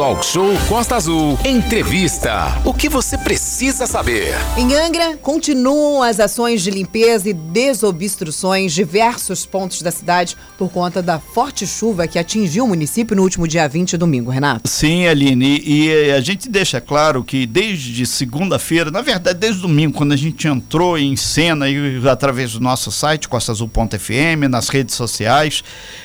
Talk Show Costa Azul. Entrevista. O que você precisa saber? Em Angra, continuam as ações de limpeza e desobstruções diversos pontos da cidade por conta da forte chuva que atingiu o município no último dia 20, domingo, Renato. Sim, Aline. E a gente deixa claro que desde segunda-feira, na verdade, desde domingo, quando a gente entrou em cena e através do nosso site, costaazul.fm, nas redes sociais,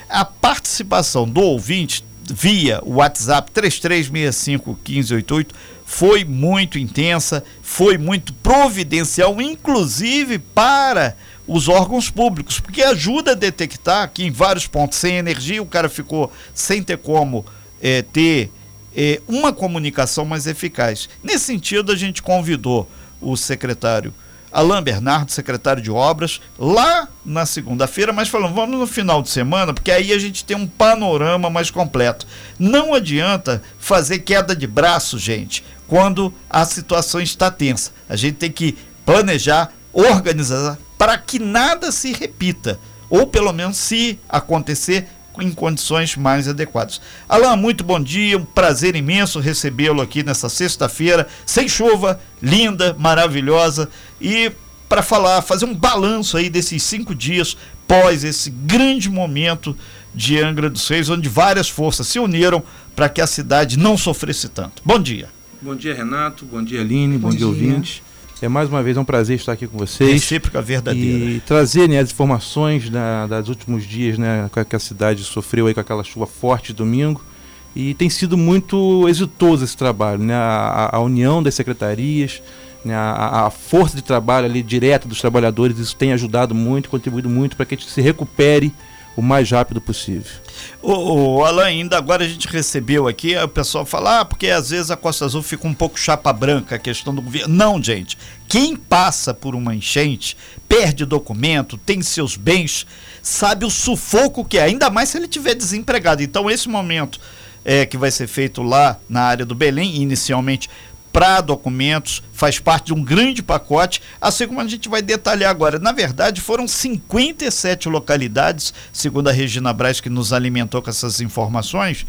a participação do ouvinte via WhatsApp 33651588 foi muito intensa, foi muito providencial, inclusive para os órgãos públicos, porque ajuda a detectar que em vários pontos sem energia o cara ficou sem ter como é, ter é, uma comunicação mais eficaz. Nesse sentido, a gente convidou o secretário Alain Bernardo, secretário de Obras, lá na segunda-feira, mas falando, vamos no final de semana, porque aí a gente tem um panorama mais completo. Não adianta fazer queda de braço, gente, quando a situação está tensa. A gente tem que planejar, organizar para que nada se repita, ou pelo menos se acontecer em condições mais adequadas. Alain, muito bom dia, um prazer imenso recebê-lo aqui nessa sexta-feira, sem chuva, linda, maravilhosa, e para falar, fazer um balanço aí desses cinco dias pós esse grande momento de Angra dos Reis, onde várias forças se uniram para que a cidade não sofresse tanto. Bom dia. Bom dia, Renato. Bom dia, Aline. Bom, bom dia, ouvintes. É mais uma vez é um prazer estar aqui com vocês. Recíproca verdadeira. E trazer né, as informações da, das últimos dias né, que a cidade sofreu aí com aquela chuva forte domingo. E tem sido muito exitoso esse trabalho, né? A, a união das secretarias, né? a, a, força de trabalho ali direta dos trabalhadores, isso tem ajudado muito, contribuído muito para que a gente se recupere o mais rápido possível. O, o Alain, ainda agora a gente recebeu aqui, o pessoal fala, ah, porque às vezes a Costa Azul fica um pouco chapa branca, a questão do governo. Não, gente. Quem passa por uma enchente, perde documento, tem seus bens, sabe o sufoco que é, ainda mais se ele tiver desempregado. Então, esse momento é, que vai ser feito lá na área do Belém, inicialmente para documentos, faz parte de um grande pacote, assim como a gente vai detalhar agora. Na verdade, foram 57 localidades, segundo a Regina Braz, que nos alimentou com essas informações,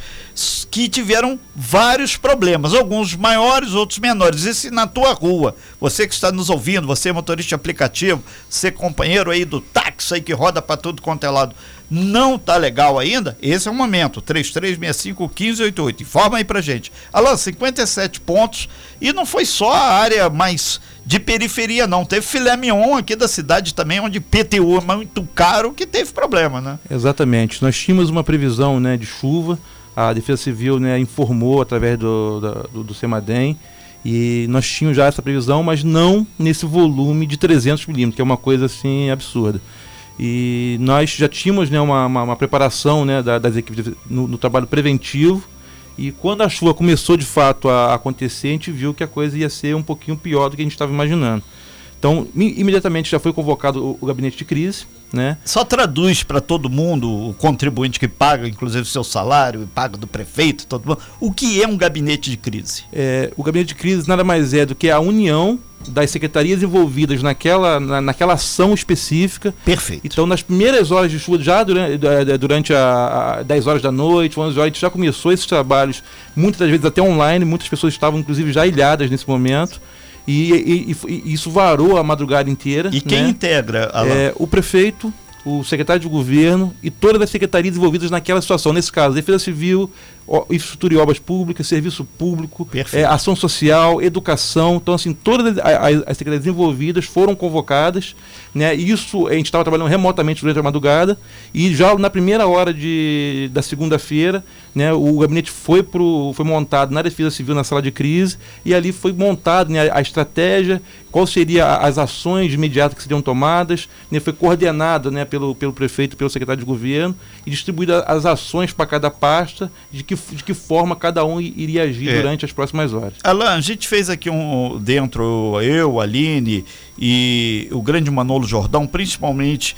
que tiveram vários problemas, alguns maiores, outros menores. E se na tua rua, você que está nos ouvindo, você é motorista aplicativo, você é companheiro aí do táxi aí que roda para tudo quanto é lado, não tá legal ainda, esse é o momento. 3365-1588. Informa aí pra gente. Alô, 57 pontos. E não foi só a área mais de periferia, não. Teve filé mignon aqui da cidade também, onde PTU é muito caro, que teve problema, né? Exatamente. Nós tínhamos uma previsão né, de chuva. A Defesa Civil né, informou através do, do, do CEMADEM. E nós tínhamos já essa previsão, mas não nesse volume de 300 milímetros, que é uma coisa assim absurda. E nós já tínhamos né, uma, uma, uma preparação né, das equipes no, no, trabalho preventivo. E quando a chuva começou de fato a acontecer, a gente viu que a coisa ia ser um pouquinho pior do que a gente estava imaginando. Então, imediatamente já foi convocado o, gabinete de crise. Né? Só traduz para todo mundo, o contribuinte que paga, inclusive o seu salário, paga do prefeito, todo mundo, o que é um gabinete de crise? É, o gabinete de crise nada mais é do que a união das secretarias envolvidas naquela, na, naquela ação específica. Perfeito. Então, nas primeiras horas de chuva, já durante, durante a, a 10 horas da noite, 11 horas, a gente já começou esses trabalhos, muitas das vezes até online, muitas pessoas estavam inclusive já ilhadas nesse momento. E, e, e, isso varou a madrugada inteira. E quem né? integra? É, o prefeito, o secretário de governo e todas as secretarias envolvidas naquela situação. Nesse caso, Defesa Civil, infraestrutura e obras públicas, serviço público, é, ação social, educação. Então, assim, todas as, as secretarias envolvidas foram convocadas. Né? Isso a gente estava trabalhando remotamente durante a madrugada e já na primeira hora de, da segunda-feira, né, o gabinete foi, pro, foi montado na Defesa Civil na sala de crise e ali foi montado né, a, a estratégia, qual seria as ações imediatas que seriam tomadas, né, foi coordenada né, pelo, pelo prefeito, pelo secretário de governo e distribuída as ações para cada pasta de que de que forma cada um iria agir é. durante as próximas horas. Alan, a gente fez aqui um dentro, eu, Aline e o grande Manolo Jordão, principalmente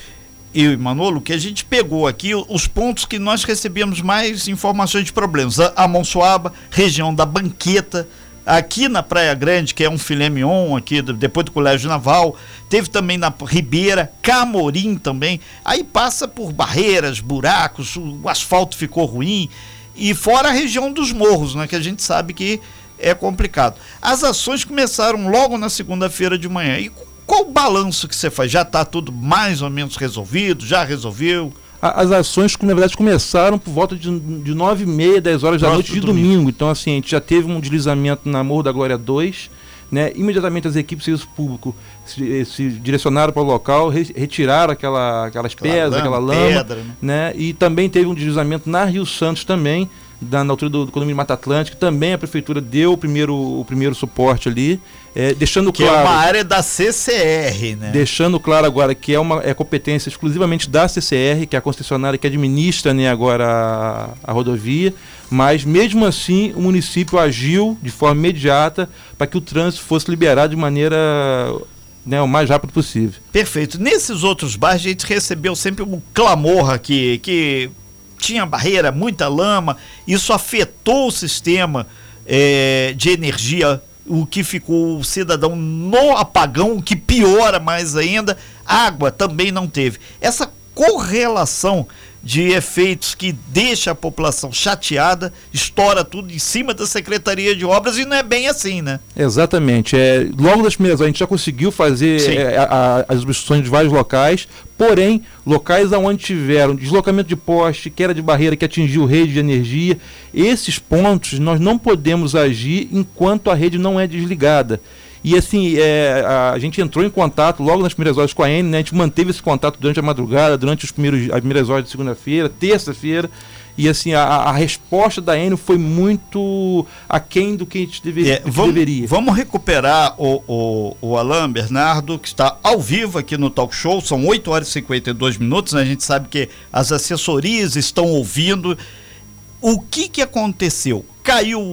eu e Manolo, que a gente pegou aqui os pontos que nós recebemos mais informações de problemas. A Monsuaba, região da Banqueta, aqui na Praia Grande, que é um filé mignon aqui, depois do Colégio Naval, teve também na Ribeira, Camorim também, aí passa por barreiras, buracos, o asfalto ficou ruim, e fora a região dos morros, né, que a gente sabe que é complicado. As ações começaram logo na segunda-feira de manhã. E qual o balanço que você faz? Já está tudo mais ou menos resolvido? Já resolveu? As ações, na verdade, começaram por volta de, de 9 e meia, 10 horas da noite de domingo. domingo. Então, assim, a gente já teve um deslizamento na Morro da Glória 2. Né? Imediatamente as equipes de serviço público se, se direcionaram para o local, re, retiraram aquela, aquelas pedras, aquela lama. Pedra, né? né? E também teve um deslizamento na Rio Santos também da, na altura do, do condomínio Mata Atlântica, também a prefeitura deu o primeiro, o primeiro suporte ali, é, deixando que claro... Que é uma área da CCR, né? Deixando claro agora que é uma é competência exclusivamente da CCR, que é a concessionária que administra né, agora a, a rodovia, mas mesmo assim o município agiu de forma imediata para que o trânsito fosse liberado de maneira né, o mais rápido possível. Perfeito. Nesses outros bairros a gente recebeu sempre um clamor aqui, que tinha barreira, muita lama, isso afetou o sistema é, de energia, o que ficou o cidadão no apagão, que piora mais ainda. Água também não teve. Essa correlação de efeitos que deixa a população chateada, estoura tudo em cima da Secretaria de Obras e não é bem assim, né? Exatamente. É, logo nas primeiras a gente já conseguiu fazer é, a, a, as obstruções de vários locais, porém, locais onde tiveram deslocamento de poste, queda de barreira que atingiu rede de energia, esses pontos nós não podemos agir enquanto a rede não é desligada. E assim, é, a, gente entrou em contato logo nas primeiras horas com a N, né? A gente manteve esse contato durante a madrugada, durante os primeiros, as primeiras horas de segunda-feira, terça-feira. E assim, a, a, resposta da Enio foi muito aquém do que a gente deve, é, vamos, deveria. Vamos recuperar o, o, o Alain Bernardo, que está ao vivo aqui no Talk Show, são 8 horas e 52 minutos, né? a gente sabe que as assessorias estão ouvindo. O que, que aconteceu? Caiu o,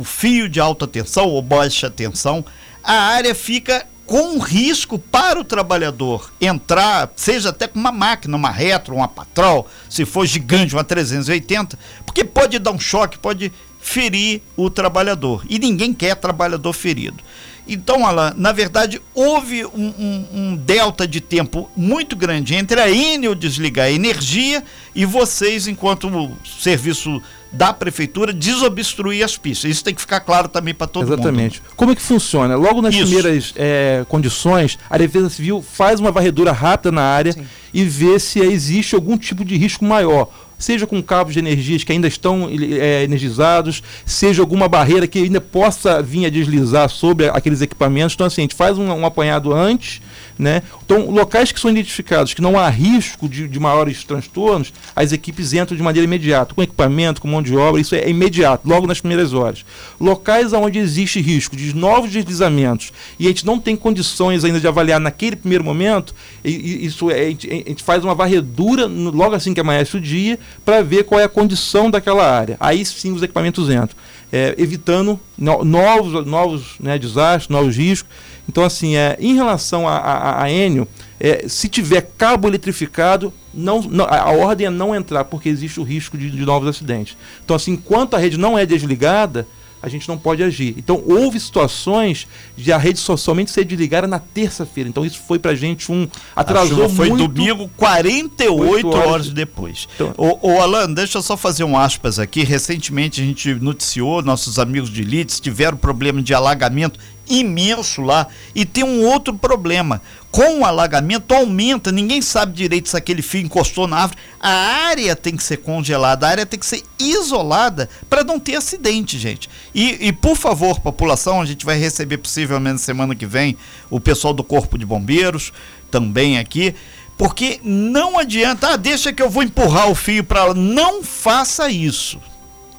o fio de alta tensão ou baixa tensão, a área fica com risco para o trabalhador entrar, seja até com uma máquina, uma retro, uma patrol, se for gigante, uma 380, porque pode dar um choque, pode ferir o trabalhador. E ninguém quer trabalhador ferido. Então, Alan, na verdade, houve um, um, um, delta de tempo muito grande entre a Enel desligar a energia e vocês, enquanto serviço da prefeitura desobstruir as pistas. Isso tem que ficar claro também para todo Exatamente. mundo. Exatamente. Como é que funciona? Logo nas Isso. primeiras é, condições, a Defesa Civil faz uma varredura rápida na área Sim. e vê se existe algum tipo de risco maior seja com cabos de energias que ainda estão é, energizados, seja alguma barreira que ainda possa vir a deslizar sobre aqueles equipamentos. Então, assim, a gente faz um, um apanhado antes né? Então, locais que são identificados que não há risco de, de maiores transtornos, as equipes entram de maneira imediata, com equipamento, com mão de obra, isso é imediato, logo nas primeiras horas. Locais onde existe risco de novos deslizamentos e a gente não tem condições ainda de avaliar naquele primeiro momento, isso é, a, gente, a gente faz uma varredura no, logo assim que amanhece o dia para ver qual é a condição daquela área. Aí sim os equipamentos entram, é, evitando no, novos, novos né, desastres, novos riscos. Então, assim, é, em relação a, a, a Enio, é, se tiver cabo eletrificado, não, não, a ordem é não entrar, porque existe o risco de, de novos acidentes. Então, assim, enquanto a rede não é desligada, a gente não pode agir. Então, houve situações de a rede somente ser desligada na terça-feira. Então, isso foi pra gente um. Atrasou foi muito. domingo, 48 horas, horas depois. Então, ô, ô, Alan, deixa eu só fazer um aspas aqui. Recentemente a gente noticiou, nossos amigos de Leeds tiveram problema de alagamento imenso lá. E tem um outro problema. Com o alagamento aumenta, ninguém sabe direito se aquele fio encostou na árvore. A área tem que ser congelada, a área tem que ser isolada para não ter acidente, gente. E, e, por favor, população, a gente vai receber possivelmente semana que vem o pessoal do Corpo de Bombeiros também aqui. Porque não adianta, ah, deixa que eu vou empurrar o fio para lá. Não faça isso.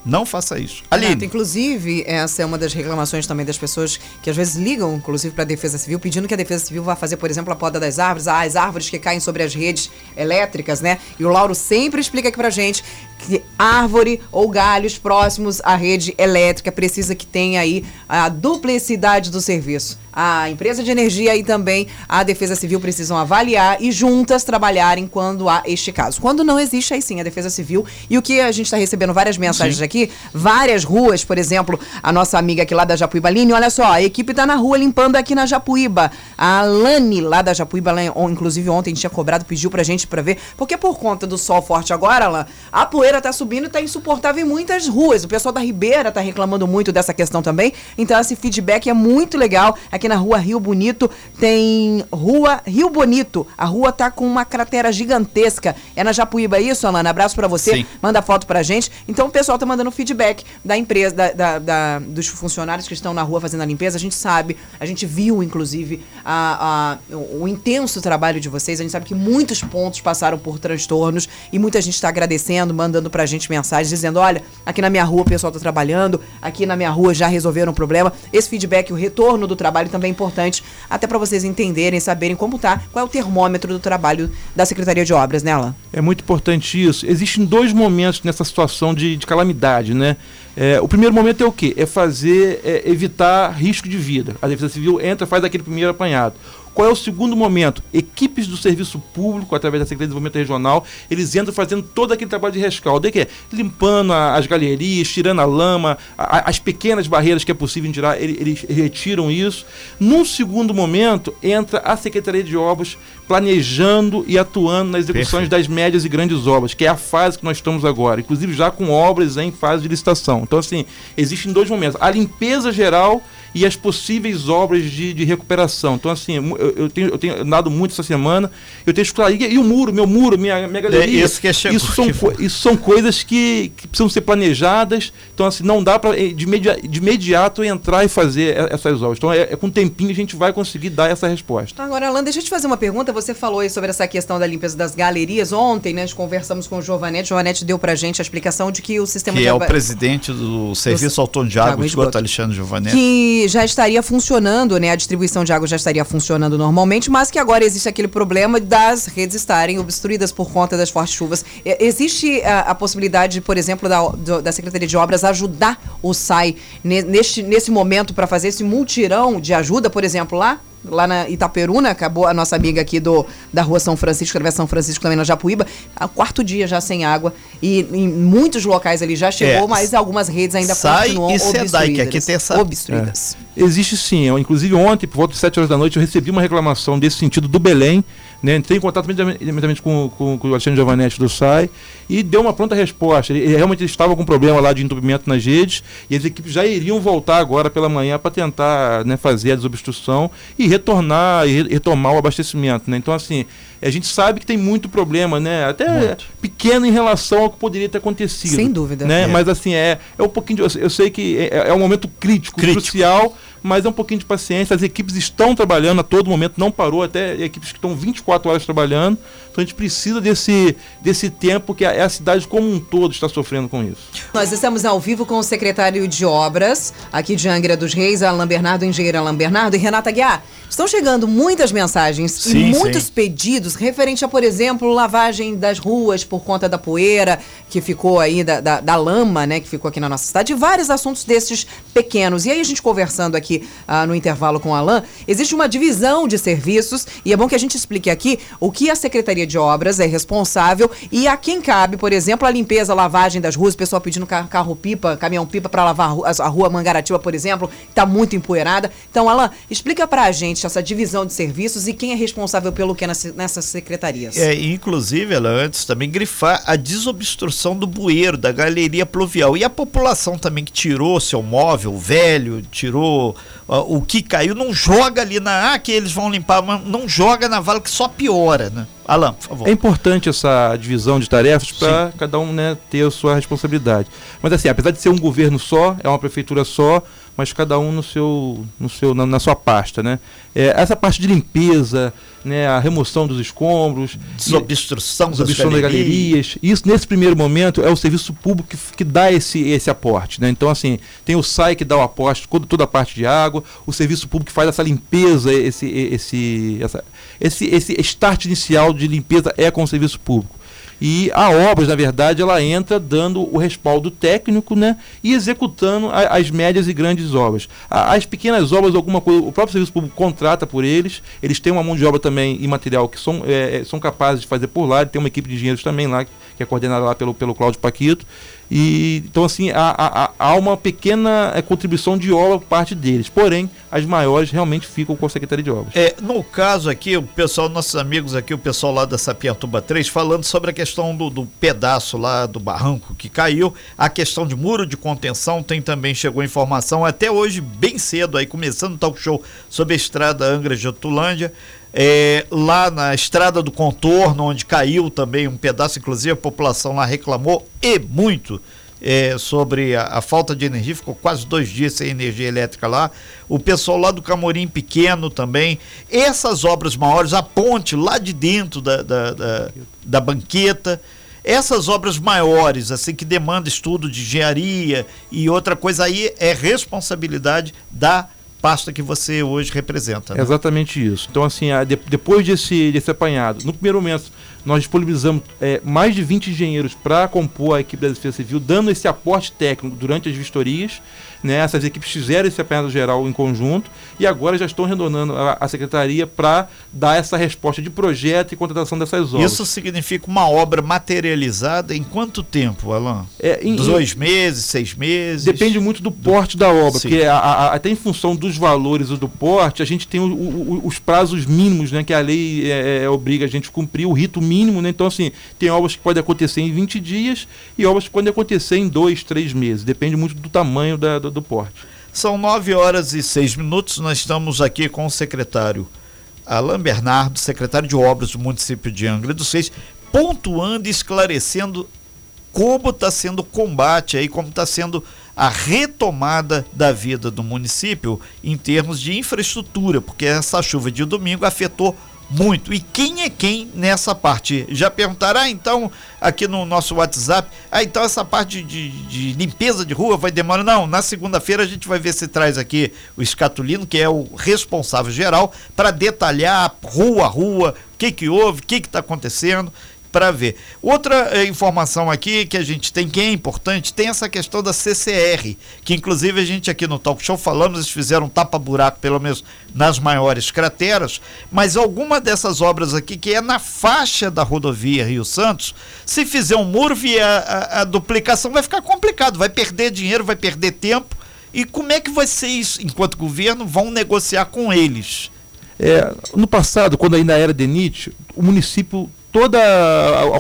Não faça isso. Aline. inclusive, essa é uma das reclamações também das pessoas que às vezes ligam, inclusive, para a Defesa Civil, pedindo que a Defesa Civil vá fazer, por exemplo, a poda das árvores, ah, as árvores que caem sobre as redes elétricas, né? E o Lauro sempre explica aqui pra gente que árvore ou galhos próximos à rede elétrica precisa que tenha aí a duplicidade do serviço. A empresa de energia e também a Defesa Civil precisam avaliar e juntas trabalharem quando há este caso. Quando não existe, aí sim, a Defesa Civil. E o que a gente está recebendo várias mensagens sim. aqui, várias ruas, por exemplo, a nossa amiga aqui lá da Japuíba, Aline, olha só, a equipe está na rua limpando aqui na Japuíba. A Lani lá da Japuíba, ela, inclusive ontem tinha cobrado, pediu pra gente para ver, porque por conta do sol forte agora, Alan, a poeira Ribeira está subindo e está insuportável em muitas ruas. O pessoal da Ribeira está reclamando muito dessa questão também. Então esse feedback é muito legal. Aqui na rua Rio Bonito tem rua Rio Bonito. A rua tá com uma cratera gigantesca. É na Japuíba isso, Alana? Abraço para você. Sim. Manda foto pra gente. Então o pessoal tá mandando feedback da empresa, da, da, da, dos funcionários que estão na rua fazendo a limpeza. A gente sabe, a gente viu, inclusive, a, a, o, o intenso trabalho de vocês. A gente sabe que muitos pontos passaram por transtornos e muita gente está agradecendo, mandando pra gente mensagens, dizendo: olha, aqui na minha rua o pessoal tá trabalhando, aqui na minha rua já resolveram o problema. Esse feedback, o retorno do trabalho também é importante, até para vocês entenderem, saberem como tá, qual é o termômetro do trabalho da Secretaria de Obras, né? É muito importante isso. Existem dois momentos nessa situação de, de calamidade, né? É, o primeiro momento é o quê? É fazer, é, evitar risco de vida. A Defesa Civil entra, faz aquele primeiro apanhado. Qual é o segundo momento? Equipes do serviço público, através da Secretaria de Desenvolvimento Regional, eles entram fazendo todo aquele trabalho de rescaldo. É que é limpando a, as galerias, tirando a lama, a, as pequenas barreiras que é possível tirar, eles, eles retiram isso. Num segundo momento, entra a Secretaria de Obras planejando e atuando nas execuções Perfeito. das médias e grandes obras, que é a fase que nós estamos agora, inclusive já com obras em fase de licitação. Então, assim, existem dois momentos. A limpeza geral e as possíveis obras de, de recuperação. Então, assim, eu, eu, tenho, eu tenho andado muito essa semana, eu tenho escutado, e, e o muro, meu muro, minha, minha galeria. É isso, que é isso, são, isso são coisas que, que, precisam ser planejadas, então, assim, não dá para de, de imediato entrar e fazer essas obras. Então, é, é com tempinho a gente vai conseguir dar essa resposta. Agora, Alan, deixa eu te fazer uma pergunta. Você falou aí sobre essa questão da limpeza das galerias. Ontem, né, nós conversamos com o Giovanetti. O Giovanetti deu pra gente a explicação de que o sistema que de é o presidente do Serviço Autônomo de Água e Esgoto, Alexandre Giovanetti. Que já estaria funcionando, né? A distribuição de água já estaria funcionando normalmente, mas que agora existe aquele problema das redes estarem obstruídas por conta das fortes chuvas. Existe a, a possibilidade, por exemplo, da, da Secretaria de Obras ajudar o SAI neste, nesse momento para fazer esse multirão de ajuda, por exemplo, lá? Lá na Itaperuna, acabou a nossa amiga aqui do, da rua São Francisco, Travessa São Francisco também na Japuíba, o quarto dia já sem água e em muitos locais ali já chegou, é, mas algumas redes ainda sai continuam e obstruídas. Que aqui tem essa... obstruídas. É. Existe sim, eu, inclusive ontem, por volta de 7 horas da noite, eu recebi uma reclamação desse sentido do Belém, né? Entrei em contato imediatamente com, com, com o Alexandre Giovanetti do SAI e deu uma pronta resposta. Ele, realmente ele estava com problema lá de entupimento nas redes e as equipes já iriam voltar agora pela manhã para tentar né, fazer a desobstrução e retornar e retomar o abastecimento. Né? Então, assim, a gente sabe que tem muito problema, né? Até muito. pequeno em relação ao que poderia ter acontecido. Sem dúvida. Né? É. Mas assim, é, é um pouquinho de, Eu sei que é, é um momento crítico, crítico, crucial, mas é um pouquinho de paciência. As equipes estão trabalhando a todo momento, não parou, até equipes que estão 24 horas trabalhando. Então a gente precisa desse, desse tempo que a, a cidade como um todo está sofrendo com isso. Nós estamos ao vivo com o secretário de Obras, aqui de Angra dos Reis, Alain Bernardo, engenheiro Alain Bernardo e Renata Guiar. Estão chegando muitas mensagens sim, e muitos sim. pedidos referente a, por exemplo, lavagem das ruas por conta da poeira que ficou aí, da, da, da lama, né, que ficou aqui na nossa cidade, e vários assuntos desses pequenos. E aí a gente conversando aqui uh, no intervalo com o Alain, existe uma divisão de serviços e é bom que a gente explique aqui o que a Secretaria de Obras é responsável e a quem cabe, por exemplo, a limpeza, a lavagem das ruas, o pessoal pedindo carro-pipa, caminhão-pipa para lavar a rua Mangaratiba, por exemplo, que está muito empoeirada. Então, Alain, explica para a gente essa divisão de serviços e quem é responsável pelo que nessas secretarias. É, inclusive, ela antes também grifar a desobstrução do bueiro, da galeria pluvial. E a população também que tirou seu móvel velho, tirou o que caiu, não joga ali na. Ah, que eles vão limpar, mas não joga na vala que só piora, né? Alan, por favor. É importante essa divisão de tarefas para cada um né, ter a sua responsabilidade. Mas assim, apesar de ser um governo só, é uma prefeitura só, mas cada um no seu, no seu, na, na sua pasta, né? É, essa parte de limpeza, né, a remoção dos escombros, desobstrução, e, desobstrução das, galerias. galerias. Isso nesse primeiro momento é o serviço público que, que dá esse, esse aporte, né? Então assim tem o SAI que dá o aporte, toda, toda a parte de água, o serviço público que faz essa limpeza, esse esse essa, esse esse start inicial de limpeza é com o serviço público. E a obras, na verdade, ela entra dando o respaldo técnico né, e executando a, as médias e grandes obras. A, as pequenas obras, alguma coisa, o próprio serviço público contrata por eles, eles têm uma mão de obra também e material que são, é, é são capazes de fazer por lá, tem uma equipe de engenheiros também lá, que é coordenada lá pelo, pelo Cláudio Paquito. E, então, assim, há, há, há uma pequena é, contribuição de obra por parte deles. Porém, as maiores realmente ficam com a Secretaria de Obras. É, no caso aqui, o pessoal, nossos amigos aqui, o pessoal lá da Sapiatuba 3, falando sobre a questão do, do pedaço lá do barranco que caiu, a questão de muro de contenção, tem também, chegou informação até hoje, bem cedo, aí começando o talk show sobre a estrada Angra Getulândia. É, lá na estrada do contorno, onde caiu também um pedaço, inclusive a população lá reclamou e muito é, sobre a, a, falta de energia, ficou quase dois dias sem energia elétrica lá. O pessoal lá do Camorim Pequeno também. Essas obras maiores, a ponte lá de dentro da, da, da, da banqueta. Essas obras maiores, assim, que demandam estudo de engenharia e outra coisa aí, é responsabilidade da pasta que você hoje representa. Né? Exatamente isso. Então, assim, a, de, depois desse, desse apanhado, no primeiro momento, nós disponibilizamos é, mais de 20 engenheiros para compor a equipe da Defesa Civil, dando esse aporte técnico durante as vistorias. Né? Essas equipes fizeram esse apanhado geral em conjunto e agora já estão retornando a, a secretaria para dar essa resposta de projeto e contratação dessas obras. Isso significa uma obra materializada em quanto tempo, Alain? É, em, Dois em, meses, seis meses? Depende muito do porte da obra, Sim. porque a, a, até em função dos valores do porte, a gente tem o, o, os prazos mínimos né, que a lei é, é, obriga a gente a cumprir, o rito mínimo. Né? Então, assim, tem obras que podem acontecer em 20 dias e obras que podem acontecer em dois, três meses. Depende muito do tamanho da, do, do porte. São nove horas e seis minutos. Nós estamos aqui com o secretário Alain Bernardo, secretário de Obras do município de Angra dos Reis, pontuando e esclarecendo como está sendo o combate aí, como está sendo a retomada da vida do município em termos de infraestrutura, porque essa chuva de domingo afetou muito. E quem é quem nessa parte? Já perguntaram, ah, então, aqui no nosso WhatsApp, ah, então essa parte de, de limpeza de rua vai demorar? Não, na segunda-feira a gente vai ver se traz aqui o Escatulino, que é o responsável geral, para detalhar rua a rua, o que que houve, o que que está acontecendo para ver. Outra eh, informação aqui que a gente tem que é importante, tem essa questão da CCR, que inclusive a gente aqui no Talk Show falamos, eles fizeram um tapa-buraco, pelo menos nas maiores crateras, mas alguma dessas obras aqui, que é na faixa da rodovia Rio Santos, se fizer um muro via a, a duplicação, vai ficar complicado, vai perder dinheiro, vai perder tempo. E como é que isso? Enquanto governo, vão negociar com eles. É, no passado, quando ainda era DENIT, o município toda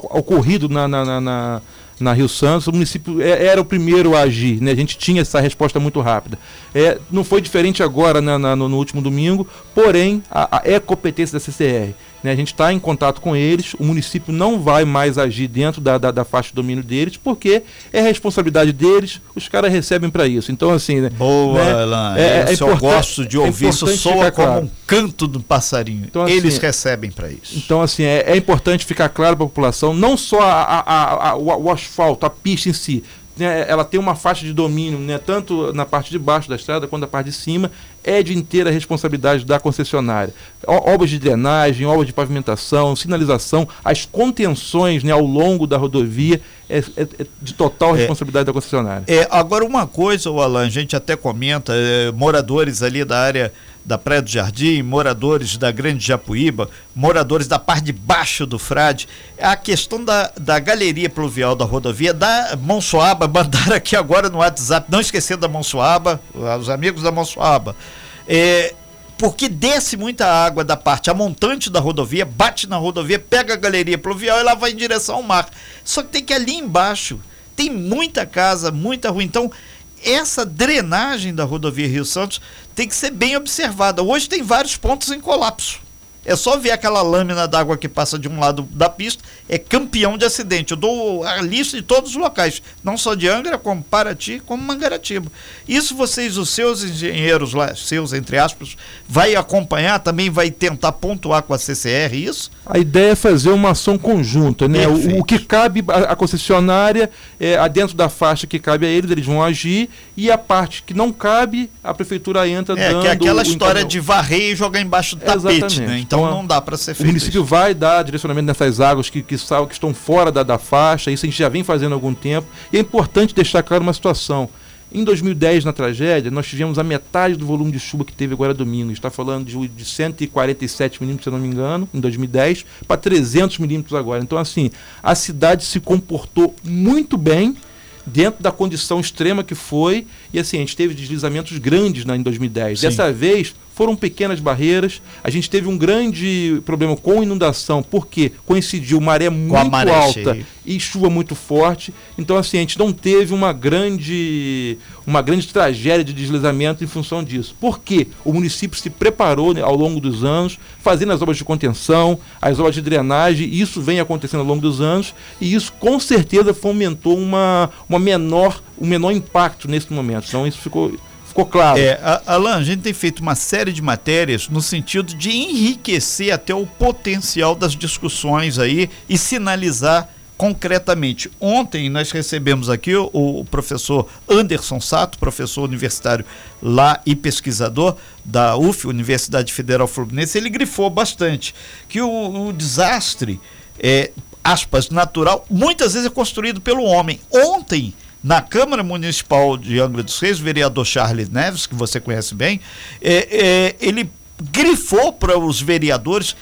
ocorrido na, na, na, na, Rio Santos, o município é, era o primeiro a agir, né? A gente tinha essa resposta muito rápida. É, não foi diferente agora na, no, no, último domingo, porém a, a, é competência da CCR. Né? A gente está em contato com eles, o município não vai mais agir dentro da, da, da faixa de domínio deles, porque é responsabilidade deles, os caras recebem para isso. Então, assim. Né? Boa, né? Elan. É, é, eu gosto de é ouvir, isso soa como claro. um canto do passarinho. Então, assim, eles recebem para isso. Então, assim, é, é importante ficar claro para a população, não só a, a, a, o, o asfalto, a pista em si, né, ela tem uma faixa de domínio, né, tanto na parte de baixo da estrada quanto na parte de cima, é de inteira responsabilidade da concessionária. Obras de drenagem, obras de pavimentação, sinalização, as contenções né, ao longo da rodovia é, é, é de total é. responsabilidade da concessionária. É, agora, uma coisa, Alan, a gente até comenta, é, moradores ali da área da Praia do Jardim, moradores da Grande Japuíba, moradores da parte de baixo do Frade, a questão da, da galeria pluvial da rodovia da Monsoaba, mandaram aqui agora no WhatsApp, não esquecendo da Monsoaba, os amigos da Monsoaba, é, porque desce muita água da parte a montante da rodovia, bate na rodovia, pega a galeria pluvial e ela vai em direção ao mar. Só que tem que ali embaixo tem muita casa, muita rua. Então, essa drenagem da rodovia Rio Santos tem que ser bem observada. Hoje tem vários pontos em colapso. É só ver aquela lâmina d'água que passa de um lado da pista, é campeão de acidente. Eu dou a lista de todos os locais, não só de Angra, como Paraty, como Mangaratiba. Isso vocês, os seus engenheiros lá, seus entre aspas, vai acompanhar, também vai tentar pontuar com a CCR isso? A ideia é fazer uma ação conjunta, né? O, o, que cabe a concessionária, é, dentro da faixa que cabe a eles, eles vão agir, e a parte que não cabe, a prefeitura entra é, dando... É, que é aquela história de varrer e jogar embaixo do tapete, né? Então, então não dá para ser feito. O município isso. vai dar direcionamento nessas águas que, que, que estão fora da, da faixa, isso a gente já vem fazendo há algum tempo. E é importante deixar claro uma situação. Em 2010, na tragédia, nós tivemos a metade do volume de chuva que teve agora domingo. Está falando de, de 147 milímetros, se eu não me engano, em 2010, para 300 milímetros agora. Então, assim, a cidade se comportou muito bem dentro da condição extrema que foi. E assim, a gente teve deslizamentos grandes né, em 2010. Sim. Dessa vez foram pequenas barreiras. A gente teve um grande problema com inundação, porque coincidiu maré muito maré alta cheia. e chuva muito forte. Então, assim, a gente não teve uma grande, uma grande tragédia de deslizamento em função disso. Porque o município se preparou né, ao longo dos anos, fazendo as obras de contenção, as obras de drenagem, e isso vem acontecendo ao longo dos anos, e isso com certeza fomentou uma, uma menor, um menor impacto nesse momento. Então, isso ficou Ficou claro. É, Alan, a gente tem feito uma série de matérias no sentido de enriquecer até o potencial das discussões aí e sinalizar concretamente. Ontem nós recebemos aqui o, o, professor Anderson Sato, professor universitário lá e pesquisador da UF, Universidade Federal Fluminense. Ele grifou bastante que o, o desastre, é, aspas, natural, muitas vezes é construído pelo homem. Ontem na Câmara Municipal de Angra dos Reis, o vereador Charles Neves, que você conhece bem, é, é, ele grifou para os vereadores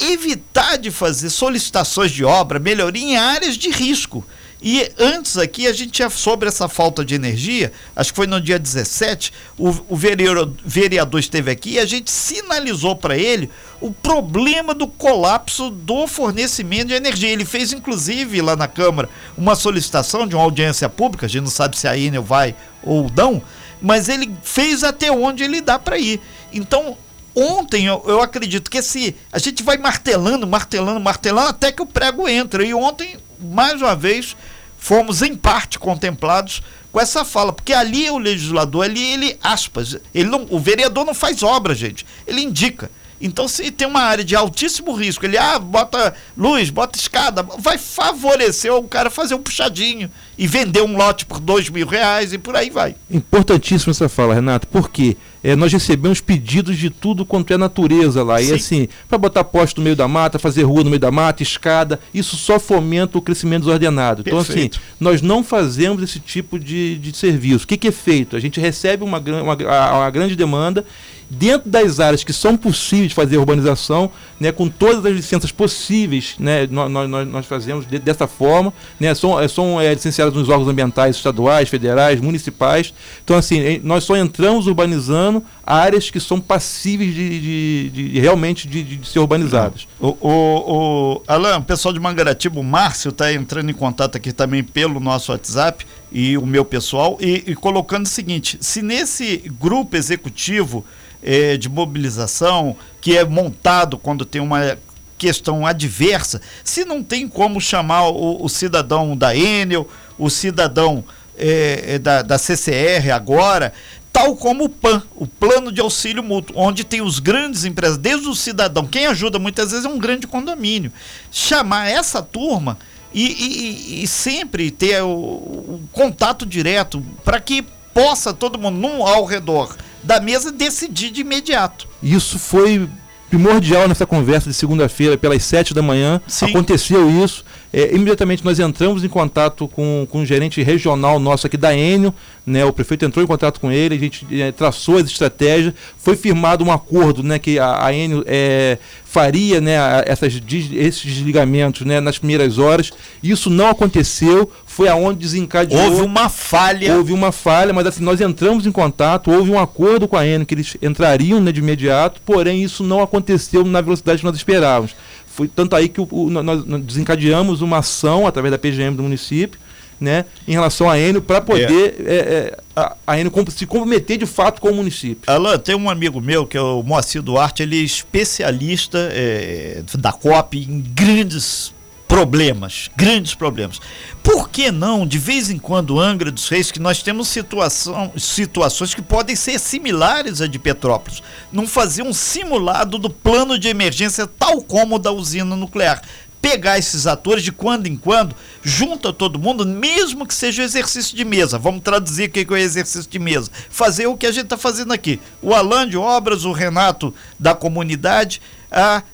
evitar de fazer solicitações de obra, melhoria em áreas de risco. E antes aqui a gente tinha sobre essa falta de energia, acho que foi no dia 17, o, o vereador, vereador esteve aqui e a gente sinalizou para ele o problema do colapso do fornecimento de energia. Ele fez inclusive lá na Câmara uma solicitação de uma audiência pública, a gente não sabe se a Enel vai ou não, mas ele fez até onde ele dá para ir. Então, ontem eu, eu, acredito que esse a gente vai martelando, martelando, martelando até que o prego entra. E ontem, mais uma vez, fomos em parte contemplados com essa fala, porque ali o legislador, ali ele, aspas, ele não, o vereador não faz obra, gente, ele indica. Então, se tem uma área de altíssimo risco, ele ah, bota luz, bota escada, vai favorecer o cara fazer um puxadinho e vender um lote por dois mil reais e por aí vai. Importantíssima essa fala, Renato, porque é, nós recebemos pedidos de tudo quanto é natureza lá. Sim. E assim, para botar poste no meio da mata, fazer rua no meio da mata, escada, isso só fomenta o crescimento desordenado. Então, assim, nós não fazemos esse tipo de, de serviço. O que, que é feito? A gente recebe uma, uma, uma grande demanda dentro das áreas que são possíveis de fazer urbanização, né, com todas as licenças possíveis, né, nós, nós, nós fazemos de, dessa forma, né, são, é, são é, licenciados nos órgãos ambientais estaduais, federais, municipais. Então, assim, nós só entramos urbanizando áreas que são passíveis de, de, de, de realmente de, ser urbanizadas. O, o, o, Alan, o pessoal de Mangaratiba, o Márcio está entrando em contato aqui também pelo nosso WhatsApp e o meu pessoal, e, e colocando o seguinte: se nesse grupo executivo é, de mobilização que é montado quando tem uma questão adversa, se não tem como chamar o, o cidadão da Enel, o cidadão é, da, da CCR agora, tal como o PAN, o Plano de Auxílio Mútuo, onde tem os grandes empresas, desde o cidadão, quem ajuda muitas vezes é um grande condomínio. Chamar essa turma e, e, e sempre ter o, o contato direto para que possa todo mundo num, ao redor da mesa decidir de imediato. Isso foi primordial nessa conversa de segunda-feira, pelas sete da manhã. Sim. Aconteceu isso. É, imediatamente nós entramos em contato com, com o gerente regional nosso aqui da Enio, né, o prefeito entrou em contato com ele, a gente é, traçou as estratégias, foi firmado um acordo né, que a, a Enio é, faria né, essas, esses desligamentos né, nas primeiras horas. Isso não aconteceu, foi aonde desencadeou. Houve uma falha. Houve uma falha, mas assim, nós entramos em contato, houve um acordo com a Enio que eles entrariam né, de imediato, porém isso não aconteceu na velocidade que nós esperávamos. Foi tanto aí que o, o, nós desencadeamos uma ação através da PGM do município, né, em relação à Enio, para poder é. É, é, a, a Enio se comprometer de fato com o município. Alan, tem um amigo meu, que é o Moacir Duarte, ele é especialista é, da COP em grandes problemas, grandes problemas. Por que não, de vez em quando, Angra dos Reis, que nós temos situação, situações que podem ser similares à de Petrópolis, não fazer um simulado do plano de emergência tal como o da usina nuclear? pegar esses atores de quando em quando, junta todo mundo, mesmo que seja exercício de mesa. Vamos traduzir o que é o exercício de mesa. Fazer o que a gente está fazendo aqui. O Alan de Obras, o Renato da comunidade, a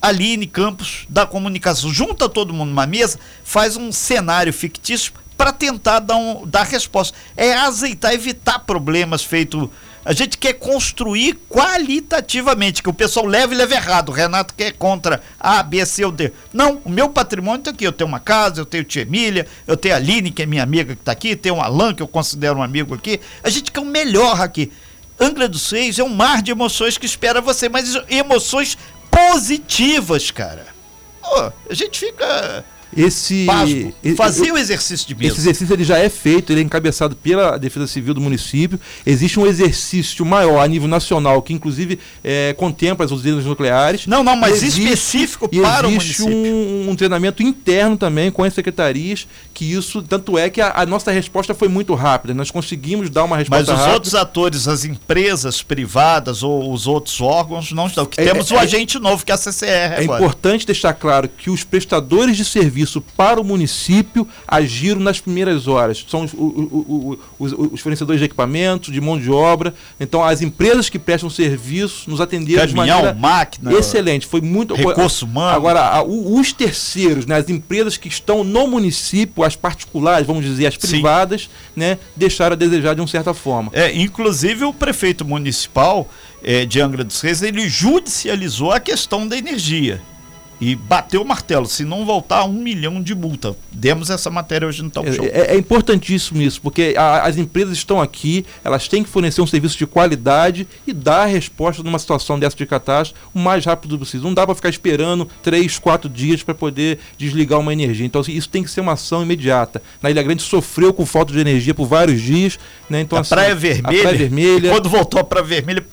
Aline Campos da comunicação. Junta todo mundo numa mesa, faz um cenário fictício para tentar dar, um, dar resposta. É azeitar, evitar problemas feito. A gente quer construir qualitativamente, que o pessoal leve e leve errado. O Renato quer contra A, B, C ou D. Não, o meu patrimônio está aqui. Eu tenho uma casa, eu tenho tia Emília, eu tenho a Aline, que é minha amiga que está aqui, tenho o Alan, que eu considero um amigo aqui. A gente quer o melhor aqui. Angra dos Seis é um mar de emoções que espera você, mas emoções positivas, cara. Pô, a gente fica esse fazer o exercício de mesa. Esse exercício ele já é feito, ele é encabeçado pela Defesa Civil do município. Existe um exercício maior a nível nacional que inclusive é, contempla as usinas nucleares. Não, não, mas existe, específico para o município. Existe um, um, treinamento interno também com as secretarias que isso tanto é que a, a, nossa resposta foi muito rápida. Nós conseguimos dar uma resposta Mas os rápida. outros atores, as empresas privadas ou os outros órgãos não estão. Que é, temos é, o agente novo que é a CCR. É agora. importante deixar claro que os prestadores de serviço serviço para o município agiram nas primeiras horas. São os, os, os, os, fornecedores de equipamentos, de mão de obra. Então, as empresas que prestam serviço nos atenderam Caminhão, de maneira máquina, excelente. Foi muito. Recurso humano. Agora, os terceiros, né, as empresas que estão no município, as particulares, vamos dizer, as privadas, né, deixaram a desejar de uma certa forma. É, inclusive, o prefeito municipal é, de Angra dos Reis, ele judicializou a questão da energia e bateu o martelo. Se não voltar, um milhão de multa. Demos essa matéria hoje no Talk é, Show. É, é importantíssimo isso, porque a, as empresas estão aqui, elas têm que fornecer um serviço de qualidade e dar a resposta numa situação dessa de catástrofe o mais rápido possível. Não dá para ficar esperando três, quatro dias para poder desligar uma energia. Então, assim, isso tem que ser uma ação imediata. Na Ilha Grande sofreu com falta de energia por vários dias. Né? Então, a, assim, Praia Vermelha, a Praia Vermelha. Quando voltou a Praia Vermelha,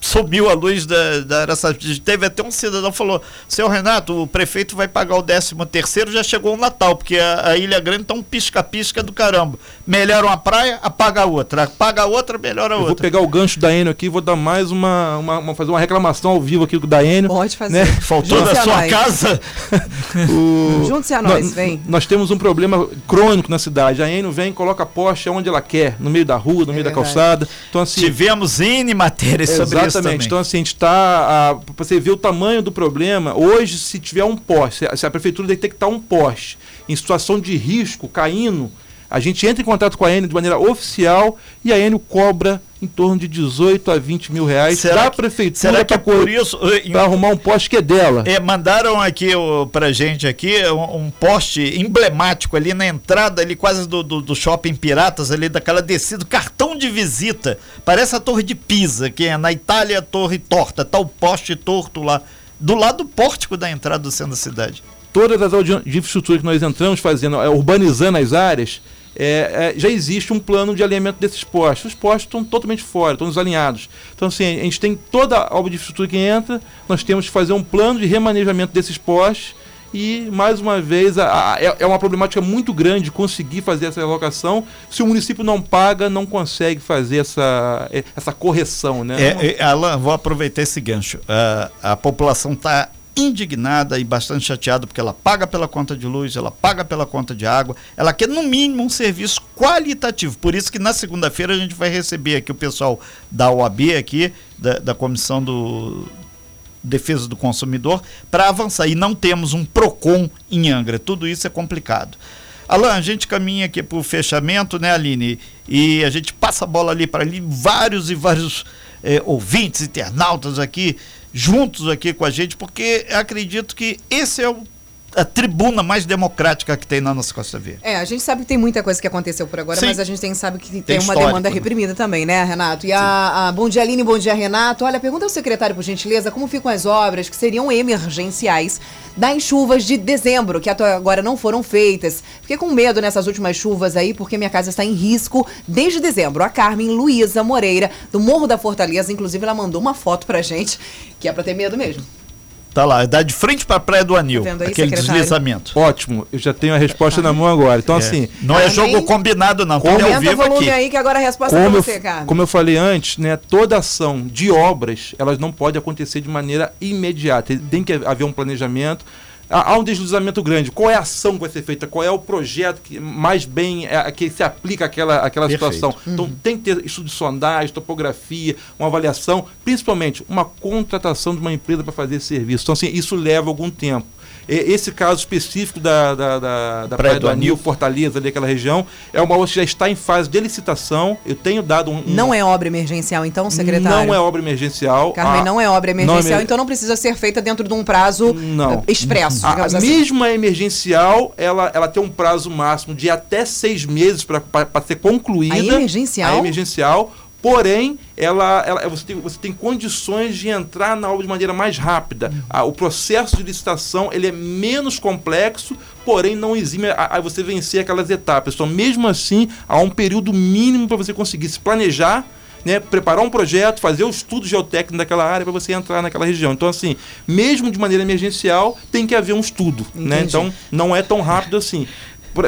sumiu a luz da, da Araçatuba. Teve até um cidadão que falou: Seu Renato, o prefeito vai pagar o 13 terceiro, já chegou o Natal, porque a, a Ilha Grande tá um pisca-pisca do caramba. Melhora uma praia, apaga a outra. Apaga a outra, melhora a outra. vou pegar o gancho da Enio aqui e vou dar mais uma, uma, uma, fazer uma reclamação ao vivo aqui da Enio. Pode fazer. Né? Faltou na sua nós. casa. o... Junte-se a nós, nós, vem. Nós temos um problema crônico na cidade. A Enio vem, coloca a poste onde ela quer, no meio da rua, no é meio verdade. da calçada. Então, assim, Tivemos N matérias sobre isso Exatamente. Então, assim, a gente está. Para você ver o tamanho do problema, hoje, se tiver um poste, se a prefeitura detectar um poste em situação de risco caindo, a gente entra em contato com a Enel de maneira oficial e a Enel cobra em torno de 18 a 20 mil reais será da prefeitura será que é por isso para arrumar um poste que é dela. É, mandaram aqui para gente aqui um, um, poste emblemático ali na entrada ali quase do, do, do, shopping Piratas ali daquela descida, cartão de visita. Parece a Torre de Pisa, que é na Itália a Torre Torta, tá o poste torto lá do lado do pórtico da entrada do centro da cidade. Todas as de infraestrutura que nós entramos fazendo, é, urbanizando as áreas, é, é, já existe um plano de alinhamento desses postos. Os postos estão totalmente fora, estão desalinhados. Então, assim, a gente tem toda a obra de infraestrutura que entra, nós temos que fazer um plano de remanejamento desses postos e, mais uma vez, a, a, é, é uma problemática muito grande conseguir fazer essa alocação. Se o município não paga, não consegue fazer essa, essa correção. Né? É, é, Alan, vou aproveitar esse gancho. Uh, a população está indignada e bastante chateada porque ela paga pela conta de luz, ela paga pela conta de água, ela quer no mínimo um serviço qualitativo. Por isso que na segunda-feira a gente vai receber aqui o pessoal da OAB aqui, da, da Comissão do Defesa do Consumidor, para avançar. E não temos um PROCON em Angra. Tudo isso é complicado. Alan, a gente caminha aqui para o fechamento, né, Aline? E a gente passa a bola ali para ali, vários e vários eh, ouvintes, internautas aqui juntos aqui com a gente, porque acredito que esse é o a tribuna mais democrática que tem na nossa Costa Verde. É, a gente sabe que tem muita coisa que aconteceu por agora, Sim. mas a gente tem, sabe que tem, tem uma demanda né? reprimida também, né, Renato? E a, a, Bom dia, Aline, bom dia, Renato. Olha, pergunta ao secretário, por gentileza, como ficam as obras que seriam emergenciais das chuvas de dezembro, que até agora não foram feitas. Fiquei com medo nessas últimas chuvas aí, porque minha casa está em risco desde dezembro. A Carmen Luísa Moreira, do Morro da Fortaleza, inclusive, ela mandou uma foto pra gente, que é pra ter medo mesmo. Tá lá, dá de frente para a Praia do Anil, tá aí, aquele secretário? deslizamento. Ótimo, eu já tenho a resposta na mão agora. Então, é. assim. Não é jogo combinado, não. Como é ao vivo o volume aqui. aí que agora a resposta como é você, cara. Como eu falei antes, né, toda ação de obras, elas não pode acontecer de maneira imediata. Tem que haver um planejamento há um deslizamento grande. Qual é a ação que vai ser feita? Qual é o projeto que mais bem é, que se aplica àquela, àquela situação? Uhum. Então tem que ter estudo de sondagem, topografia, uma avaliação, principalmente uma contratação de uma empresa para fazer esse serviço. Então, assim, isso leva algum tempo. Esse caso específico da, da, da, da Praia, Praia do Anil, Fortaleza, ali aquela região, é uma obra que já está em fase de licitação. Eu tenho dado um. Não é obra emergencial, então, secretário? Não é obra emergencial. Carmen, a... não é obra emergencial, não é... então não precisa ser feita dentro de um prazo não. expresso. A, assim. Mesmo a emergencial, ela, ela tem um prazo máximo de até seis meses para ser concluída. A emergencial? A emergencial Porém, ela, ela, você, tem, você tem condições de entrar na obra de maneira mais rápida. Ah, o processo de licitação ele é menos complexo, porém não exime a, a você vencer aquelas etapas. Então, mesmo assim, há um período mínimo para você conseguir se planejar né, preparar um projeto, fazer o estudo geotécnico daquela área para você entrar naquela região. Então, assim, mesmo de maneira emergencial, tem que haver um estudo. Né? Então, não é tão rápido assim.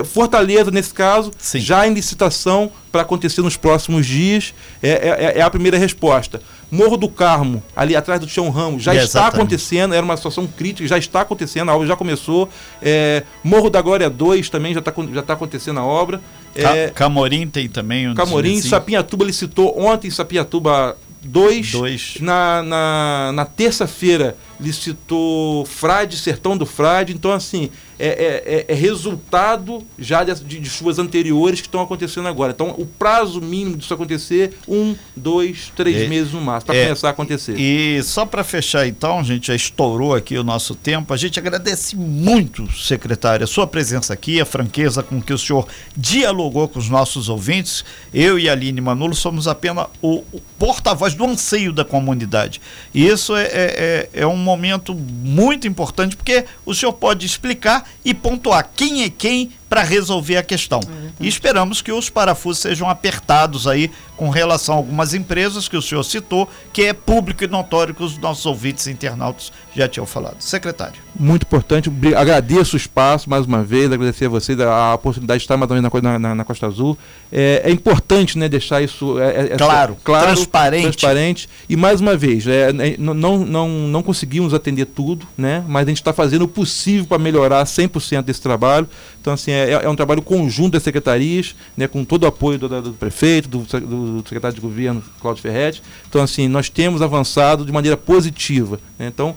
Fortaleza, nesse caso, Sim. já em licitação para acontecer nos próximos dias, é, é, é, a primeira resposta. Morro do Carmo, ali atrás do Chão Ramos, já é, está exatamente. acontecendo, era uma situação crítica, já está acontecendo, a obra já começou. É, Morro da Glória 2 também já está já tá acontecendo a obra. É, Camorim tem também um Camorim, Sapinhatuba licitou ontem, Sapinatuba 2. Na, na, na terça-feira licitou Frade, Sertão do Frade. Então, assim, é, é, é, é resultado já de, de, de, chuvas anteriores que estão acontecendo agora. Então, o prazo mínimo disso acontecer, um, dois, três meses no máximo, para é, começar a acontecer. E só para fechar, então, a gente já estourou aqui o nosso tempo. A gente agradece muito, secretário, a sua presença aqui, a franqueza com que o senhor dialogou com os nossos ouvintes. Eu e a Aline Manulo somos apenas o, o porta-voz do anseio da comunidade. E isso é, é, é, é um momento muito importante, porque o senhor pode explicar e pontuar quem é quem para resolver a questão. É e esperamos que os parafusos sejam apertados aí com relação a algumas empresas que o senhor citou, que é público e notório que os nossos ouvintes internautas já tinham falado. Secretário. Muito importante, agradeço o espaço mais uma vez, agradecer a vocês a oportunidade de estar mais na, na, na Costa Azul. É, é, importante né, deixar isso é, é, claro, claro, transparente. transparente. E mais uma vez, é, é não, não, não conseguimos atender tudo, né, mas a gente está fazendo o possível para melhorar 100% desse trabalho. Então, assim, é, é, um trabalho conjunto das secretarias, né, com todo o apoio do, do, do prefeito, do, do, secretário de governo, Cláudio Ferretti. Então, assim, nós temos avançado de maneira positiva. Né? Então,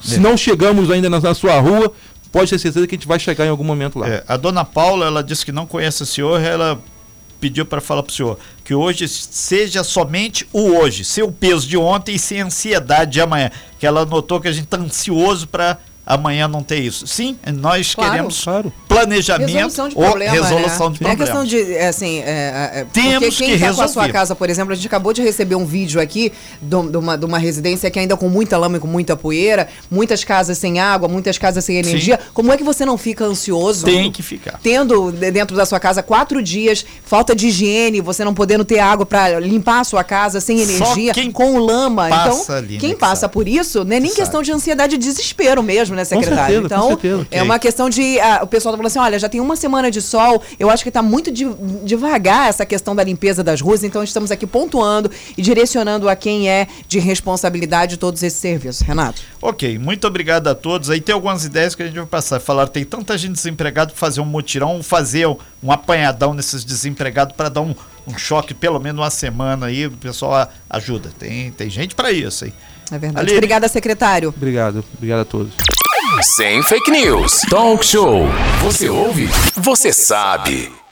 se é. não chegamos ainda na, na, sua rua, pode ter certeza que a gente vai chegar em algum momento lá. É, a dona Paula, ela disse que não conhece o senhor, ela pediu para falar para o senhor que hoje seja somente o hoje, sem o peso de ontem e sem ansiedade de amanhã. Que ela notou que a gente está ansioso para amanhã não ter isso. Sim, nós claro, queremos claro. planejamento resolução de problema, ou resolução né? de problema. É questão de, é, assim, é, é, é Temos quem que tá resolver. com a sua casa, por exemplo, a gente acabou de receber um vídeo aqui de uma, de uma residência que ainda com muita lama e com muita poeira, muitas casas sem água, muitas casas sem energia. Sim. Como é que você não fica ansioso? Tem que ficar. Tendo dentro da sua casa quatro dias, falta de higiene, você não podendo ter água para limpar a sua casa sem energia, com lama. Então, quem passa por isso, não é nem questão de ansiedade e desespero mesmo mesmo, né, secretário? Com certeza, então, com certeza. é uma questão de. Uh, o pessoal tá falando assim: olha, já tem uma semana de sol, eu acho que está muito de, devagar essa questão da limpeza das ruas, então estamos aqui pontuando e direcionando a quem é de responsabilidade todos esses serviços. Renato. Ok, muito obrigado a todos. Aí tem algumas ideias que a gente vai passar. Falar, tem tanta gente desempregada para fazer um mutirão, fazer um apanhadão nesses desempregados para dar um, um choque pelo menos uma semana aí, o pessoal ajuda. Tem, tem gente para isso aí. É verdade. Ali... Obrigada, secretário. Obrigado. Obrigado a todos. Sem fake news. Talk show. Você ouve? Você sabe.